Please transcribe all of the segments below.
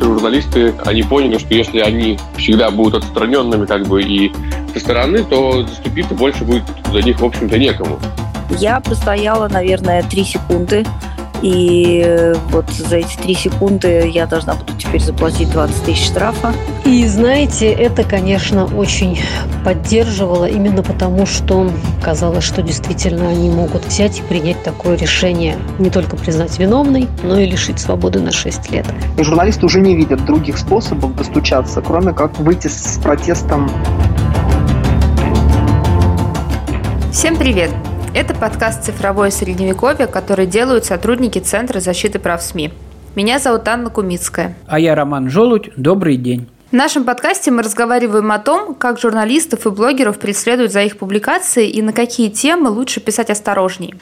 Журналисты, они поняли, что если они всегда будут отстраненными как бы и со стороны, то заступиться больше будет за них, в общем-то, некому. Я простояла, наверное, три секунды и вот за эти три секунды я должна буду теперь заплатить 20 тысяч штрафа. И знаете, это, конечно, очень поддерживало именно потому, что казалось, что действительно они могут взять и принять такое решение. Не только признать виновной, но и лишить свободы на 6 лет. И журналисты уже не видят других способов достучаться, кроме как выйти с протестом. Всем привет! Это подкаст «Цифровое средневековье», который делают сотрудники Центра защиты прав СМИ. Меня зовут Анна Кумицкая. А я Роман Жолудь. Добрый день. В нашем подкасте мы разговариваем о том, как журналистов и блогеров преследуют за их публикации и на какие темы лучше писать осторожней.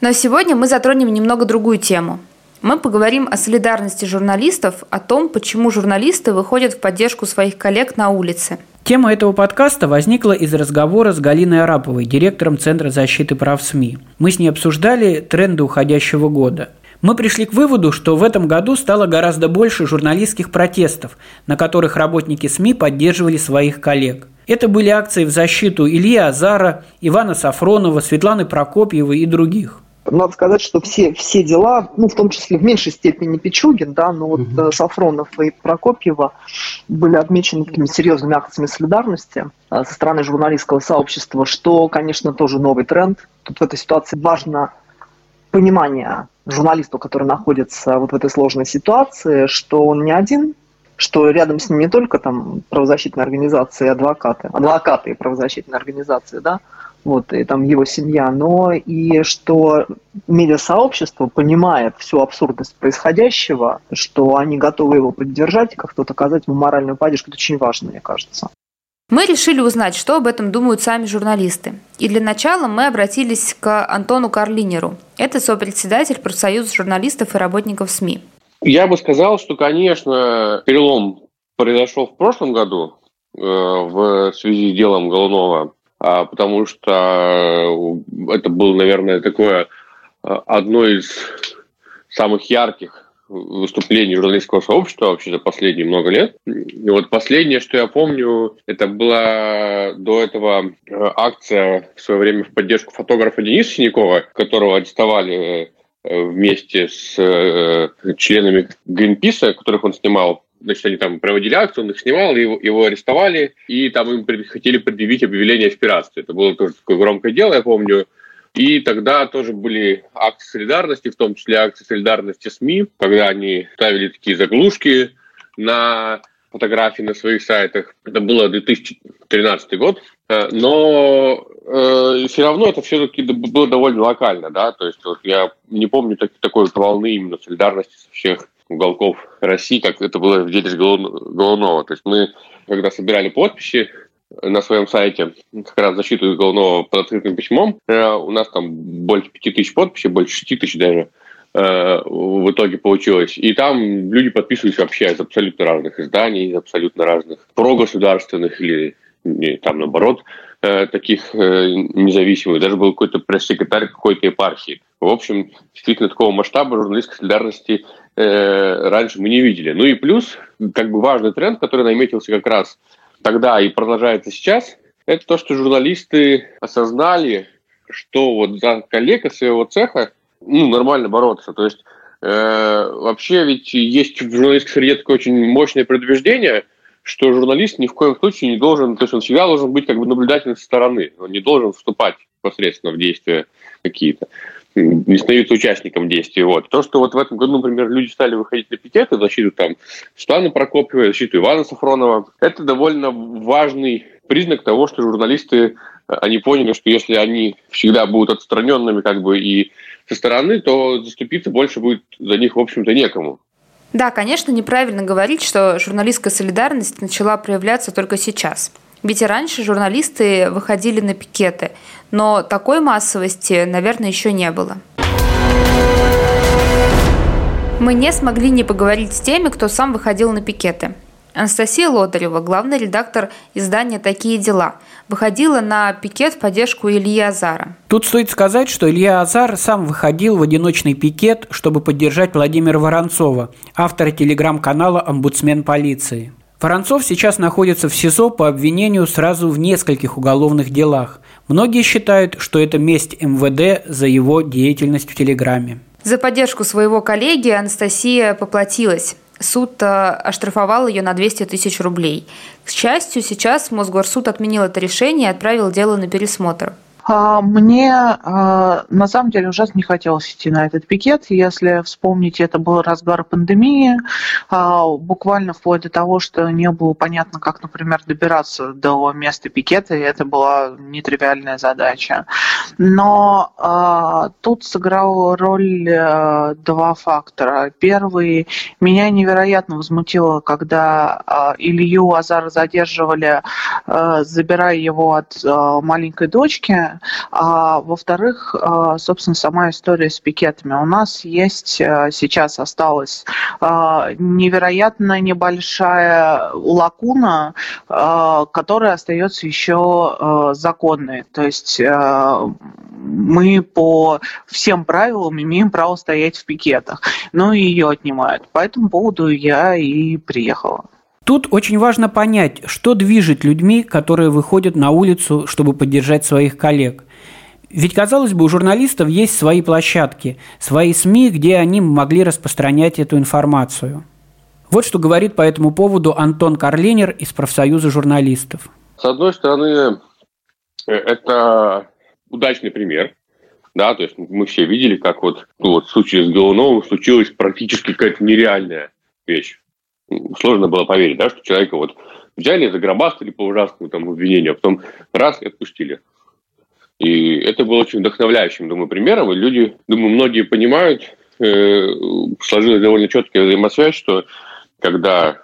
Но сегодня мы затронем немного другую тему. Мы поговорим о солидарности журналистов, о том, почему журналисты выходят в поддержку своих коллег на улице – Тема этого подкаста возникла из разговора с Галиной Араповой, директором Центра защиты прав СМИ. Мы с ней обсуждали тренды уходящего года. Мы пришли к выводу, что в этом году стало гораздо больше журналистских протестов, на которых работники СМИ поддерживали своих коллег. Это были акции в защиту Ильи Азара, Ивана Сафронова, Светланы Прокопьевой и других. Надо сказать, что все, все дела, ну, в том числе в меньшей степени Пичугин, да, но вот угу. Сафронов и Прокопьева были отмечены такими серьезными акциями солидарности э, со стороны журналистского сообщества, что, конечно, тоже новый тренд. Тут в этой ситуации важно понимание журналисту, который находится вот в этой сложной ситуации, что он не один, что рядом с ним не только там правозащитные организации, адвокаты, адвокаты и правозащитные организации, да, вот, и там его семья, но и что медиасообщество понимает всю абсурдность происходящего, что они готовы его поддержать и как-то оказать ему моральную поддержку. Это очень важно, мне кажется. Мы решили узнать, что об этом думают сами журналисты. И для начала мы обратились к Антону Карлинеру. Это сопредседатель профсоюза журналистов и работников СМИ. Я бы сказал, что, конечно, перелом произошел в прошлом году э, в связи с делом Голунова потому что э, это было, наверное, такое э, одно из самых ярких выступлений журналистского сообщества вообще за последние много лет. И вот последнее, что я помню, это была до этого э, акция в свое время в поддержку фотографа Дениса Синякова, которого арестовали вместе с членами Гринписа, которых он снимал значит, они там проводили акцию, он их снимал, его, его арестовали, и там им хотели предъявить объявление аспирации. Это было тоже такое громкое дело, я помню. И тогда тоже были акции солидарности, в том числе акции солидарности СМИ, когда они ставили такие заглушки на фотографии на своих сайтах. Это было 2013 год. Э, но э, все равно это все-таки было довольно локально, да, то есть вот я не помню так, такой волны именно солидарности со всех уголков России, как это было в деле с Голунова. То есть мы, когда собирали подписи на своем сайте, как раз защиту Голунова под открытым письмом, э, у нас там больше пяти тысяч подписей, больше шести тысяч даже э, в итоге получилось. И там люди подписывались вообще из абсолютно разных изданий, из абсолютно разных прогосударственных или там наоборот э, таких независимых. Даже был какой-то пресс-секретарь какой-то епархии. В общем, действительно такого масштаба журналистской солидарности э, раньше мы не видели. Ну и плюс, как бы важный тренд, который наметился как раз тогда и продолжается сейчас, это то, что журналисты осознали, что вот за коллега своего цеха ну, нормально бороться. То есть э, вообще ведь есть в журналистской среде такое очень мощное предубеждение, что журналист ни в коем случае не должен, то есть он всегда должен быть как бы наблюдательным со стороны, он не должен вступать непосредственно в действия какие-то не становиться участником действия. Вот. То, что вот в этом году, например, люди стали выходить на пикеты в защиту там Светланы Прокопьевой, в защиту Ивана Сафронова, это довольно важный признак того, что журналисты, они поняли, что если они всегда будут отстраненными как бы и со стороны, то заступиться больше будет за них, в общем-то, некому. Да, конечно, неправильно говорить, что журналистская солидарность начала проявляться только сейчас – ведь и раньше журналисты выходили на пикеты, но такой массовости, наверное, еще не было. Мы не смогли не поговорить с теми, кто сам выходил на пикеты. Анастасия Лотарева, главный редактор издания «Такие дела», выходила на пикет в поддержку Ильи Азара. Тут стоит сказать, что Илья Азар сам выходил в одиночный пикет, чтобы поддержать Владимира Воронцова, автора телеграм-канала «Омбудсмен полиции». Воронцов сейчас находится в СИЗО по обвинению сразу в нескольких уголовных делах. Многие считают, что это месть МВД за его деятельность в Телеграме. За поддержку своего коллеги Анастасия поплатилась. Суд э, оштрафовал ее на 200 тысяч рублей. К счастью, сейчас Мосгорсуд отменил это решение и отправил дело на пересмотр. А, мне а, на самом деле ужасно не хотелось идти на этот пикет. Если вспомнить, это был разгар пандемии, а, буквально вплоть до того, что не было понятно, как, например, добираться до места пикета, и это была нетривиальная задача. Но тут сыграл роль э, два фактора. Первый, меня невероятно возмутило, когда Илью Азара задерживали, э, забирая его от э, маленькой дочки, а во-вторых, а, собственно, сама история с пикетами. У нас есть а, сейчас осталась а, невероятно небольшая лакуна, которая остается еще законной. То есть мы по всем правилам имеем право стоять в пикетах, но ее отнимают. По этому поводу я и приехала. Тут очень важно понять, что движет людьми, которые выходят на улицу, чтобы поддержать своих коллег. Ведь, казалось бы, у журналистов есть свои площадки, свои СМИ, где они могли распространять эту информацию. Вот что говорит по этому поводу Антон Карлинер из профсоюза журналистов. С одной стороны, э, это удачный пример, да, то есть мы все видели, как вот, ну, вот в случае с Голуновым случилась практически какая-то нереальная вещь сложно было поверить, да, что человека вот взяли, загробастали по ужасному там обвинению, а потом раз и отпустили. И это было очень вдохновляющим, думаю, примером. И люди, думаю, многие понимают, э, сложилась довольно четкая взаимосвязь, что когда,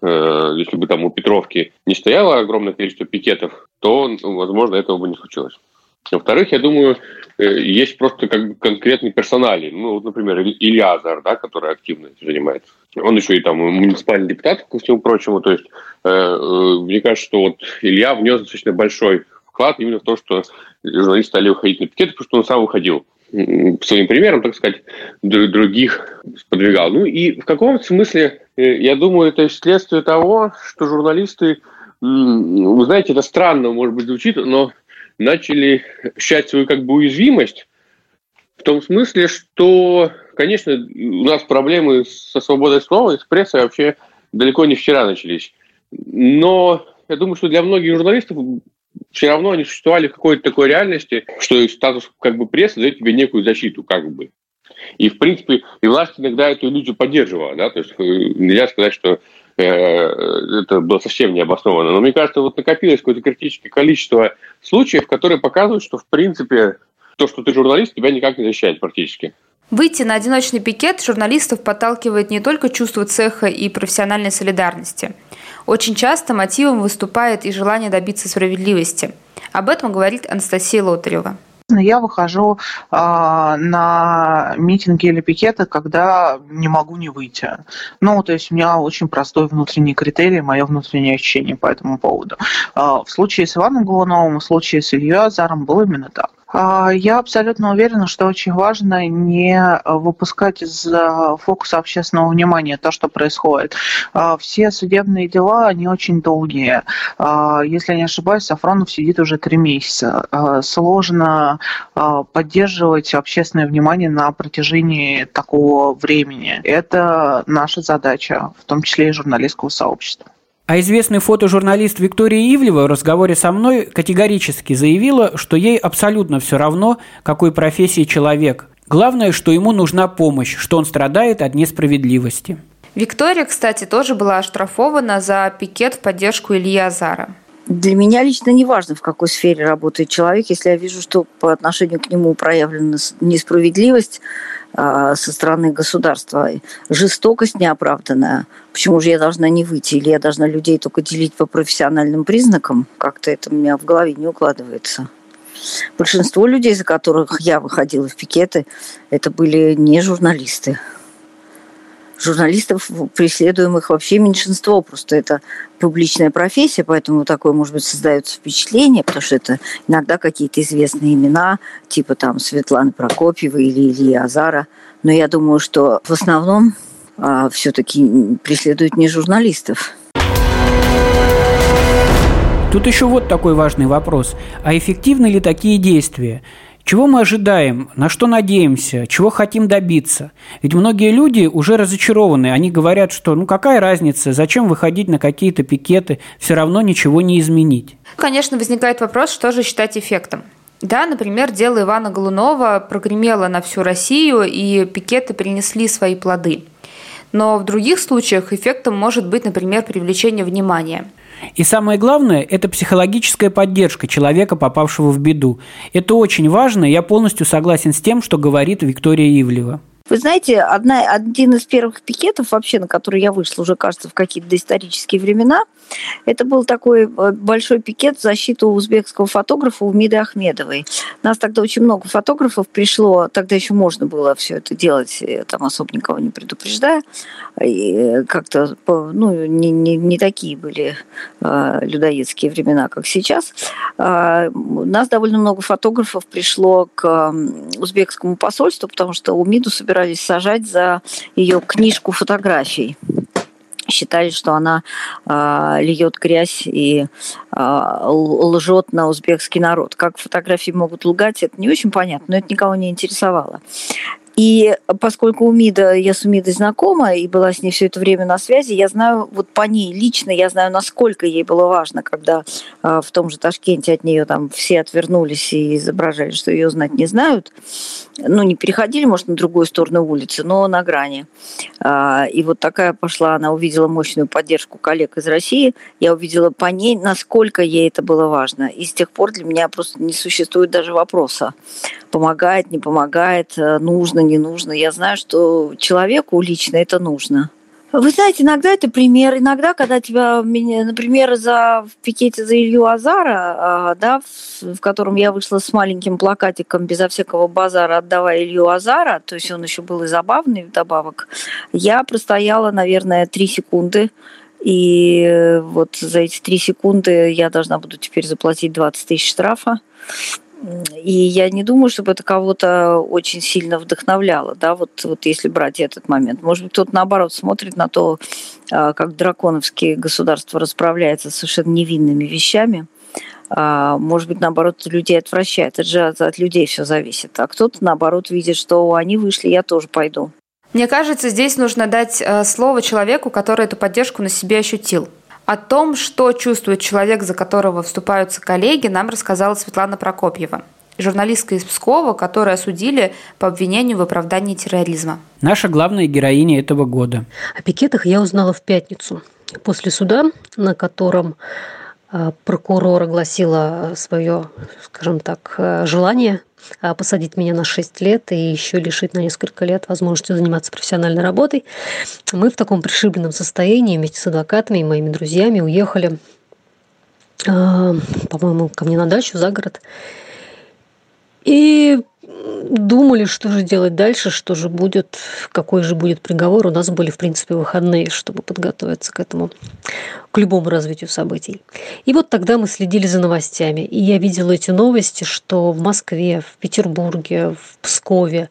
э, если бы там у Петровки не стояло огромное количество пикетов, то, возможно, этого бы не случилось. Во-вторых, я думаю, э, есть просто как бы конкретные персонали. Ну, вот, например, Илья Азар, да, который активно занимается. Он еще и там муниципальный депутат, ко всему прочему. То есть, э, э, мне кажется, что вот Илья внес достаточно большой вклад именно в то, что журналисты стали выходить на пикеты, потому что он сам выходил своим примером, так сказать, других сподвигал. Ну и в каком смысле, я думаю, это следствие того, что журналисты, вы знаете, это странно, может быть, звучит, но начали ощущать свою как бы уязвимость в том смысле, что, конечно, у нас проблемы со свободой слова и с прессой вообще далеко не вчера начались. Но я думаю, что для многих журналистов все равно они существовали в какой-то такой реальности, что статус как бы прессы дает тебе некую защиту, как бы. И, в принципе, и власть иногда эту иллюзию поддерживала. Да? То есть э, нельзя сказать, что Э, это было совсем не обосновано. Но мне кажется, вот накопилось какое-то критическое количество случаев, которые показывают, что в принципе то, что ты журналист, тебя никак не защищает практически. Выйти на одиночный пикет журналистов подталкивает не только чувство цеха и профессиональной солидарности. Очень часто мотивом выступает и желание добиться справедливости. Об этом говорит Анастасия Лотарева я выхожу э, на митинги или пикеты, когда не могу не выйти. Ну, то есть у меня очень простой внутренний критерий, мое внутреннее ощущение по этому поводу. Э, в случае с Иваном Голуновым, в случае с Ильей Азаром было именно так. А, я абсолютно уверена, что очень важно не выпускать из э, фокуса общественного внимания то, что происходит. А, все судебные дела, они очень долгие. А, если я не ошибаюсь, Сафронов сидит уже три месяца. Сложно поддерживать общественное внимание на протяжении такого времени. Это наша задача, в том числе и журналистского сообщества. А известный фотожурналист Виктория Ивлева в разговоре со мной категорически заявила, что ей абсолютно все равно, какой профессии человек. Главное, что ему нужна помощь, что он страдает от несправедливости. Виктория, кстати, тоже была оштрафована за пикет в поддержку Ильи Азара. Для меня лично не важно, в какой сфере работает человек. Если я вижу, что по отношению к нему проявлена несправедливость, со стороны государства, жестокость неоправданная. Почему же я должна не выйти? Или я должна людей только делить по профессиональным признакам? Как-то это у меня в голове не укладывается. Большинство людей, за которых я выходила в пикеты, это были не журналисты. Журналистов, преследуемых вообще меньшинство. Просто это публичная профессия, поэтому такое, может быть, создается впечатление, потому что это иногда какие-то известные имена, типа там Светланы Прокопьевой или Ильи Азара. Но я думаю, что в основном а, все-таки преследуют не журналистов. Тут еще вот такой важный вопрос. А эффективны ли такие действия? Чего мы ожидаем, на что надеемся, чего хотим добиться? Ведь многие люди уже разочарованы. Они говорят, что ну какая разница, зачем выходить на какие-то пикеты, все равно ничего не изменить. Конечно, возникает вопрос, что же считать эффектом. Да, например, дело Ивана Голунова прогремело на всю Россию, и пикеты принесли свои плоды. Но в других случаях эффектом может быть, например, привлечение внимания – и самое главное – это психологическая поддержка человека, попавшего в беду. Это очень важно, я полностью согласен с тем, что говорит Виктория Ивлева. Вы знаете, одна, один из первых пикетов вообще, на который я вышла, уже, кажется, в какие-то доисторические времена, это был такой э, большой пикет в защиту узбекского фотографа Умиды Ахмедовой. Нас тогда очень много фотографов пришло, тогда еще можно было все это делать, э, там особо никого не предупреждая. И э, как-то, ну, не, не, не такие были э, людоедские времена, как сейчас. Э, нас довольно много фотографов пришло к узбекскому посольству, потому что Умиду собирались сажать за ее книжку фотографий считали, что она э, льет грязь и э, лжет на узбекский народ. Как фотографии могут лгать, это не очень понятно, но это никого не интересовало. И поскольку у МИДа, я с УМИДой знакома и была с ней все это время на связи, я знаю вот по ней лично, я знаю, насколько ей было важно, когда э, в том же Ташкенте от нее там все отвернулись и изображали, что ее знать не знают. Ну, не переходили, может, на другую сторону улицы, но на грани. Э, и вот такая пошла, она увидела мощную поддержку коллег из России, я увидела по ней, насколько ей это было важно. И с тех пор для меня просто не существует даже вопроса, помогает, не помогает, э, нужно, не нужно. Я знаю, что человеку лично это нужно. Вы знаете, иногда это пример. Иногда, когда тебя, например, за, в пикете за Илью Азара, а, да, в, в котором я вышла с маленьким плакатиком безо всякого базара «Отдавай Илью Азара», то есть он еще был и забавный вдобавок, я простояла, наверное, три секунды, и вот за эти три секунды я должна буду теперь заплатить 20 тысяч штрафа. И я не думаю, чтобы это кого-то очень сильно вдохновляло, да, вот, вот если брать этот момент. Может быть, кто-то наоборот смотрит на то, а, как драконовские государства расправляются с совершенно невинными вещами. А, может быть, наоборот, людей отвращает. Это же от людей все зависит. А кто-то, наоборот, видит, что они вышли, я тоже пойду. Мне кажется, здесь нужно дать э, слово человеку, который эту поддержку на себе ощутил. О том, что чувствует человек, за которого вступаются коллеги, нам рассказала Светлана Прокопьева, журналистка из Пскова, которую осудили по обвинению в оправдании терроризма. Наша главная героиня этого года. О пикетах я узнала в пятницу после суда, на котором прокурор огласила свое, скажем так, э, желание а, посадить меня на 6 лет и еще лишить на несколько лет возможности заниматься профессиональной работой. Мы в таком пришибленном состоянии вместе с адвокатами и моими друзьями уехали, а, по-моему, ко мне на дачу за город. И думали, что же делать дальше, что же будет, какой же будет приговор. У нас были, в принципе, выходные, чтобы подготовиться к этому, к любому развитию событий. И вот тогда мы следили за новостями. И я видела эти новости, что в Москве, в Петербурге, в Пскове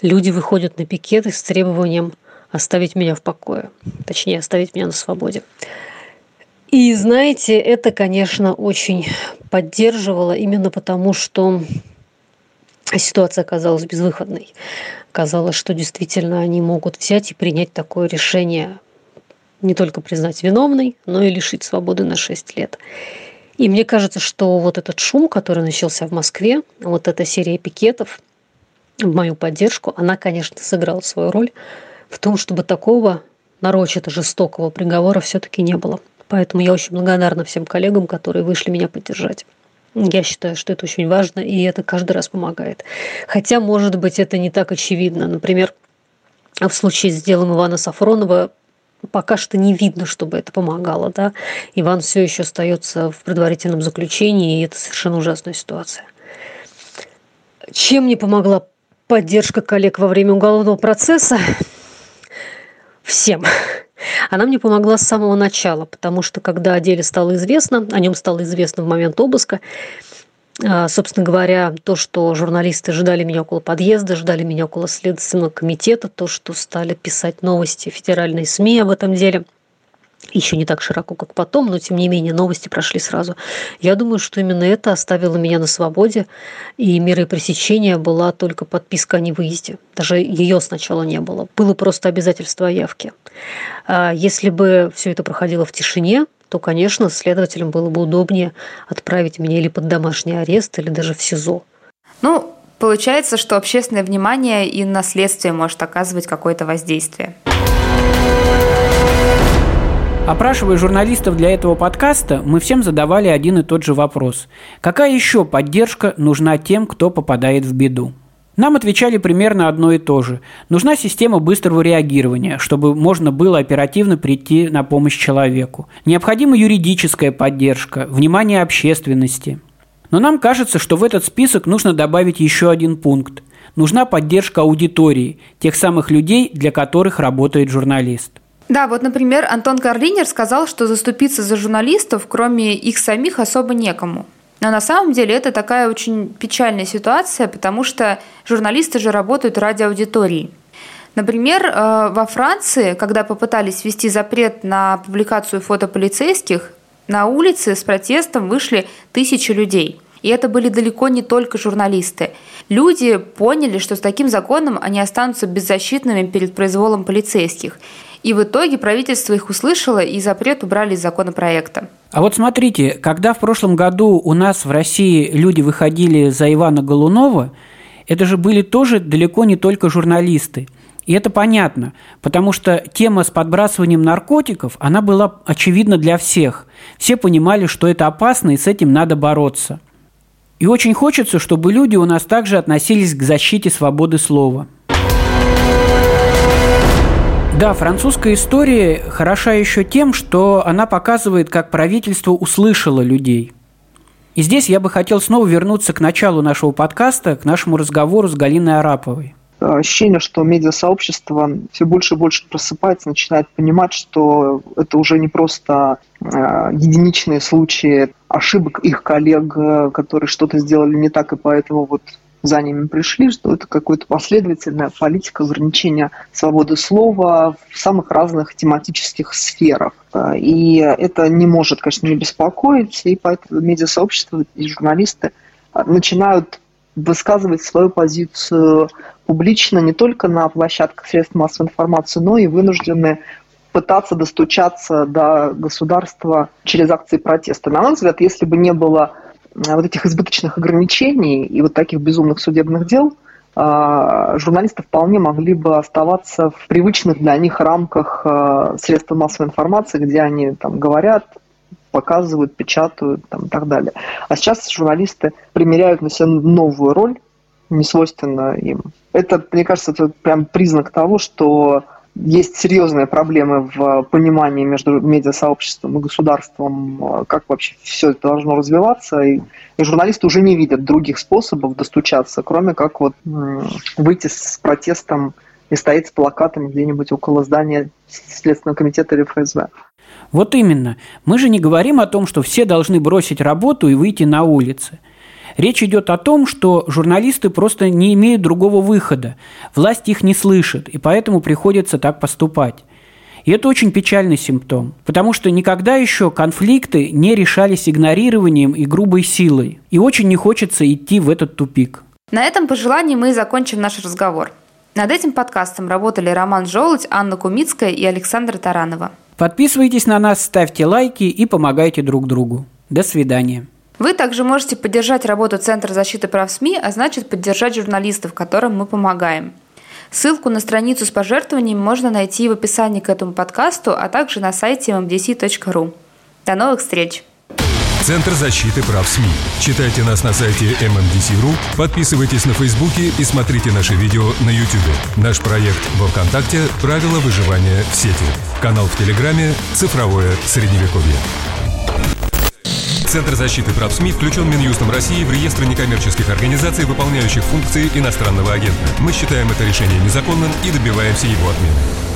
люди выходят на пикеты с требованием оставить меня в покое. Точнее, оставить меня на свободе. И знаете, это, конечно, очень поддерживало именно потому, что ситуация оказалась безвыходной. Казалось, что действительно они могут взять и принять такое решение, не только признать виновной, но и лишить свободы на 6 лет. И мне кажется, что вот этот шум, который начался в Москве, вот эта серия пикетов в мою поддержку, она, конечно, сыграла свою роль в том, чтобы такого нарочито жестокого приговора все-таки не было. Поэтому я очень благодарна всем коллегам, которые вышли меня поддержать. Я считаю, что это очень важно, и это каждый раз помогает. Хотя, может быть, это не так очевидно. Например, в случае с делом Ивана Сафронова пока что не видно, чтобы это помогало. Да? Иван все еще остается в предварительном заключении, и это совершенно ужасная ситуация. Чем мне помогла поддержка коллег во время уголовного процесса? всем. Она мне помогла с самого начала, потому что когда о деле стало известно, о нем стало известно в момент обыска, а, собственно говоря, то, что журналисты ждали меня около подъезда, ждали меня около Следственного комитета, то, что стали писать новости федеральные СМИ об этом деле – еще не так широко, как потом, но тем не менее новости прошли сразу. Я думаю, что именно это оставило меня на свободе, и мерой пресечения была только подписка о невыезде. Даже ее сначала не было. Было просто обязательство о явке. А если бы все это проходило в тишине, то, конечно, следователям было бы удобнее отправить меня или под домашний арест, или даже в СИЗО. Ну, получается, что общественное внимание и наследствие может оказывать какое-то воздействие. Опрашивая журналистов для этого подкаста, мы всем задавали один и тот же вопрос. Какая еще поддержка нужна тем, кто попадает в беду? Нам отвечали примерно одно и то же. Нужна система быстрого реагирования, чтобы можно было оперативно прийти на помощь человеку. Необходима юридическая поддержка, внимание общественности. Но нам кажется, что в этот список нужно добавить еще один пункт. Нужна поддержка аудитории, тех самых людей, для которых работает журналист. Да, вот, например, Антон Карлинер сказал, что заступиться за журналистов, кроме их самих, особо некому. Но на самом деле это такая очень печальная ситуация, потому что журналисты же работают ради аудитории. Например, э, во Франции, когда попытались ввести запрет на публикацию фото полицейских, на улице с протестом вышли тысячи людей. И это были далеко не только журналисты. Люди поняли, что с таким законом они останутся беззащитными перед произволом полицейских. И в итоге правительство их услышало и запрет убрали из законопроекта. А вот смотрите, когда в прошлом году у нас в России люди выходили за Ивана Голунова, это же были тоже далеко не только журналисты. И это понятно, потому что тема с подбрасыванием наркотиков, она была очевидна для всех. Все понимали, что это опасно, и с этим надо бороться. И очень хочется, чтобы люди у нас также относились к защите свободы слова. Да, французская история хороша еще тем, что она показывает, как правительство услышало людей. И здесь я бы хотел снова вернуться к началу нашего подкаста, к нашему разговору с Галиной Араповой. Ощущение, что медиасообщество все больше и больше просыпается, начинает понимать, что это уже не просто э, единичные случаи ошибок их коллег, э, которые что-то сделали не так, и поэтому вот за ними пришли, что это какая-то последовательная политика ограничения свободы слова в самых разных тематических сферах. И это не может, конечно, не беспокоить, и поэтому медиасообщество и журналисты начинают высказывать свою позицию публично не только на площадках средств массовой информации, но и вынуждены пытаться достучаться до государства через акции протеста. На мой взгляд, если бы не было Э, вот этих избыточных ограничений и вот таких безумных судебных дел, э, журналисты вполне могли бы оставаться в привычных для них рамках э, средств массовой информации, где они там говорят, показывают, печатают там, и так далее. А сейчас журналисты примеряют на себя новую роль, не свойственно им. Это, мне кажется, это прям признак того, что есть серьезные проблемы в понимании между медиасообществом и государством, как вообще все это должно развиваться. И, и журналисты уже не видят других способов достучаться, кроме как вот выйти с протестом и стоять с плакатами где-нибудь около здания Следственного комитета или ФСБ. Вот именно. Мы же не говорим о том, что все должны бросить работу и выйти на улицы – Речь идет о том, что журналисты просто не имеют другого выхода. Власть их не слышит, и поэтому приходится так поступать. И это очень печальный симптом, потому что никогда еще конфликты не решались игнорированием и грубой силой. И очень не хочется идти в этот тупик. На этом пожелании мы и закончим наш разговор. Над этим подкастом работали Роман Желудь, Анна Кумицкая и Александра Таранова. Подписывайтесь на нас, ставьте лайки и помогайте друг другу. До свидания. Вы также можете поддержать работу Центра защиты прав СМИ, а значит поддержать журналистов, которым мы помогаем. Ссылку на страницу с пожертвованиями можно найти в описании к этому подкасту, а также на сайте mmdc.ru. До новых встреч! Центр защиты прав СМИ. Читайте нас на сайте MMDC.ru, подписывайтесь на Фейсбуке и смотрите наши видео на YouTube. Наш проект во Вконтакте «Правила выживания в сети». Канал в Телеграме «Цифровое Средневековье». Центр защиты прав СМИ включен Минюстом России в реестр некоммерческих организаций, выполняющих функции иностранного агента. Мы считаем это решение незаконным и добиваемся его отмены.